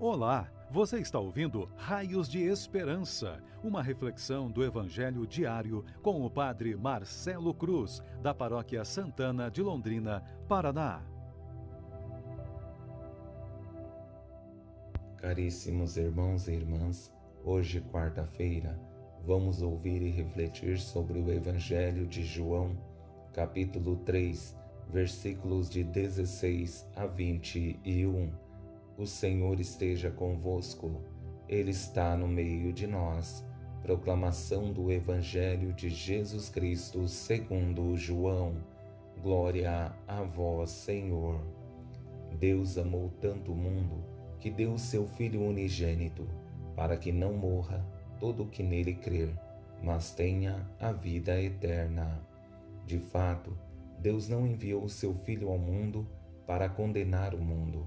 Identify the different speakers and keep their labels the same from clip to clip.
Speaker 1: Olá, você está ouvindo Raios de Esperança, uma reflexão do Evangelho diário com o Padre Marcelo Cruz, da Paróquia Santana de Londrina, Paraná.
Speaker 2: Caríssimos irmãos e irmãs, hoje, quarta-feira, vamos ouvir e refletir sobre o Evangelho de João, capítulo 3, versículos de 16 a 21 o Senhor esteja convosco, Ele está no meio de nós. Proclamação do Evangelho de Jesus Cristo segundo João. Glória a vós, Senhor. Deus amou tanto o mundo que deu seu Filho unigênito, para que não morra todo o que nele crer, mas tenha a vida eterna. De fato, Deus não enviou o seu Filho ao mundo para condenar o mundo,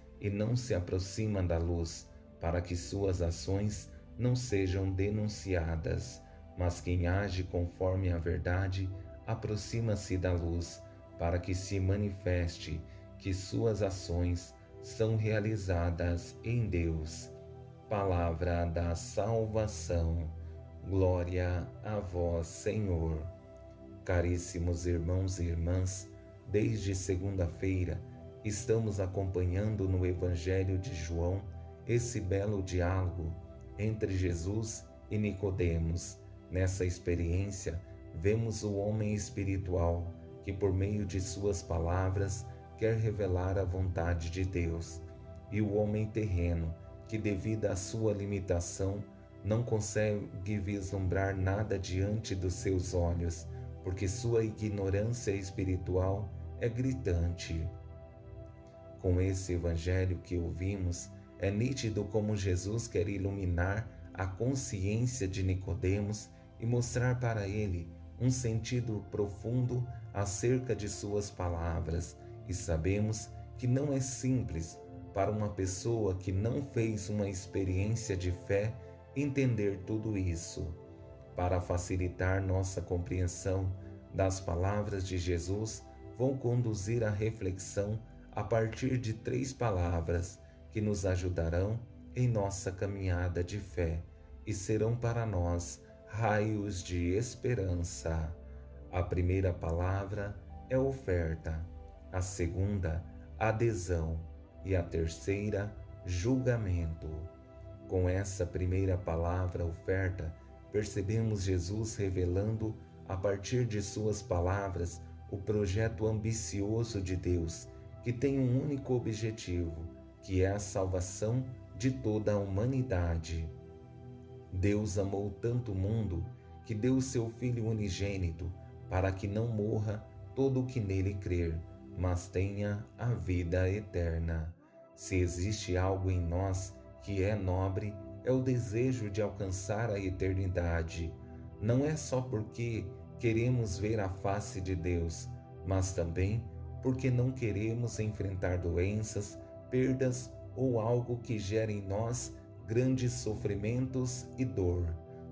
Speaker 2: e não se aproxima da luz, para que suas ações não sejam denunciadas. Mas quem age conforme a verdade aproxima-se da luz, para que se manifeste que suas ações são realizadas em Deus. Palavra da salvação. Glória a vós, Senhor. Caríssimos irmãos e irmãs, desde segunda-feira, Estamos acompanhando no Evangelho de João esse belo diálogo entre Jesus e Nicodemos. Nessa experiência, vemos o homem espiritual que por meio de suas palavras quer revelar a vontade de Deus, e o homem terreno que devido à sua limitação não consegue vislumbrar nada diante dos seus olhos, porque sua ignorância espiritual é gritante. Com esse evangelho que ouvimos, é nítido como Jesus quer iluminar a consciência de Nicodemos e mostrar para ele um sentido profundo acerca de suas palavras, e sabemos que não é simples para uma pessoa que não fez uma experiência de fé entender tudo isso. Para facilitar nossa compreensão das palavras de Jesus, vou conduzir a reflexão a partir de três palavras que nos ajudarão em nossa caminhada de fé e serão para nós raios de esperança. A primeira palavra é oferta, a segunda, adesão e a terceira, julgamento. Com essa primeira palavra, oferta, percebemos Jesus revelando, a partir de suas palavras, o projeto ambicioso de Deus que tem um único objetivo, que é a salvação de toda a humanidade. Deus amou tanto o mundo que deu o seu Filho unigênito para que não morra todo o que nele crer, mas tenha a vida eterna. Se existe algo em nós que é nobre, é o desejo de alcançar a eternidade. Não é só porque queremos ver a face de Deus, mas também porque não queremos enfrentar doenças, perdas ou algo que gere em nós grandes sofrimentos e dor.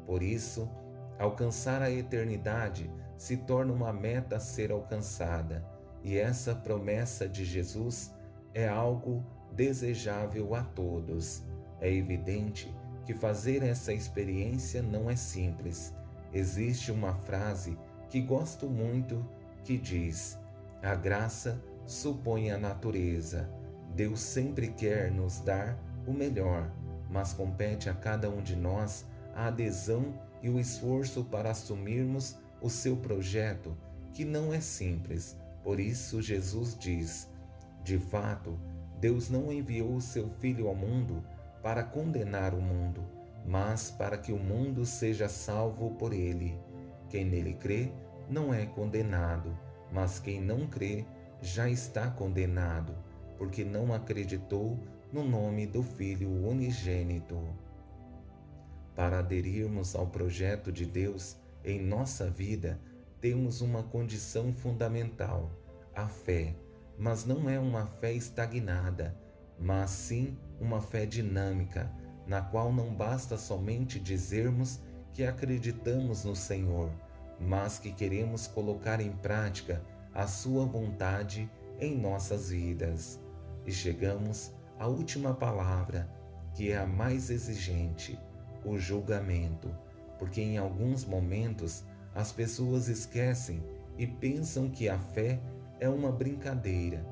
Speaker 2: Por isso, alcançar a eternidade se torna uma meta a ser alcançada, e essa promessa de Jesus é algo desejável a todos. É evidente que fazer essa experiência não é simples. Existe uma frase que gosto muito que diz: a graça supõe a natureza. Deus sempre quer nos dar o melhor, mas compete a cada um de nós a adesão e o esforço para assumirmos o seu projeto, que não é simples. Por isso, Jesus diz: De fato, Deus não enviou o seu Filho ao mundo para condenar o mundo, mas para que o mundo seja salvo por ele. Quem nele crê não é condenado mas quem não crê já está condenado, porque não acreditou no nome do Filho unigênito. Para aderirmos ao projeto de Deus em nossa vida, temos uma condição fundamental: a fé. Mas não é uma fé estagnada, mas sim uma fé dinâmica, na qual não basta somente dizermos que acreditamos no Senhor, mas que queremos colocar em prática a Sua vontade em nossas vidas. E chegamos à última palavra, que é a mais exigente, o julgamento, porque em alguns momentos as pessoas esquecem e pensam que a fé é uma brincadeira,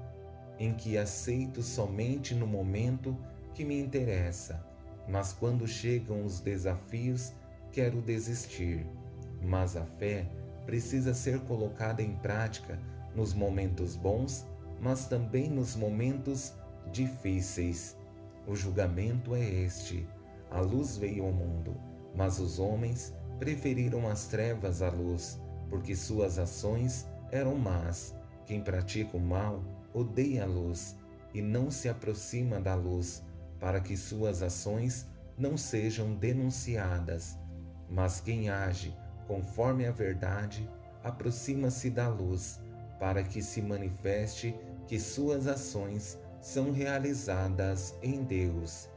Speaker 2: em que aceito somente no momento que me interessa mas quando chegam os desafios, quero desistir. Mas a fé precisa ser colocada em prática nos momentos bons, mas também nos momentos difíceis. O julgamento é este: a luz veio ao mundo, mas os homens preferiram as trevas à luz, porque suas ações eram más. Quem pratica o mal odeia a luz e não se aproxima da luz para que suas ações não sejam denunciadas. Mas quem age conforme a verdade aproxima-se da luz, para que se manifeste que suas ações são realizadas em Deus.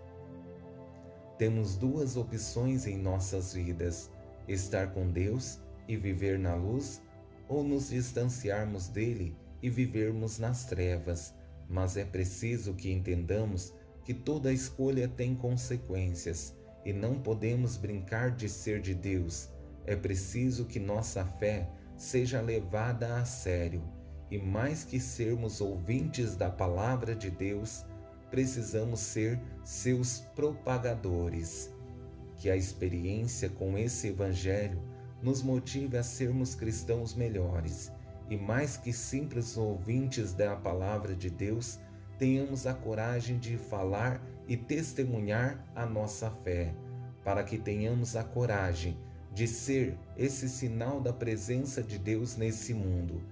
Speaker 2: Temos duas opções em nossas vidas: estar com Deus e viver na luz, ou nos distanciarmos dele e vivermos nas trevas. Mas é preciso que entendamos que toda escolha tem consequências e não podemos brincar de ser de Deus. É preciso que nossa fé seja levada a sério. E, mais que sermos ouvintes da palavra de Deus, precisamos ser seus propagadores. Que a experiência com esse Evangelho nos motive a sermos cristãos melhores. E, mais que simples ouvintes da palavra de Deus, tenhamos a coragem de falar e testemunhar a nossa fé, para que tenhamos a coragem de ser esse sinal da presença de Deus nesse mundo,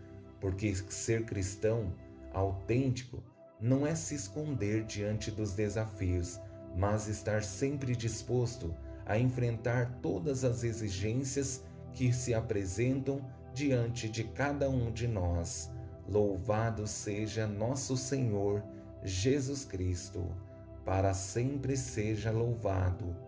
Speaker 2: porque ser cristão autêntico não é se esconder diante dos desafios, mas estar sempre disposto a enfrentar todas as exigências que se apresentam diante de cada um de nós. Louvado seja nosso Senhor Jesus Cristo, para sempre seja louvado.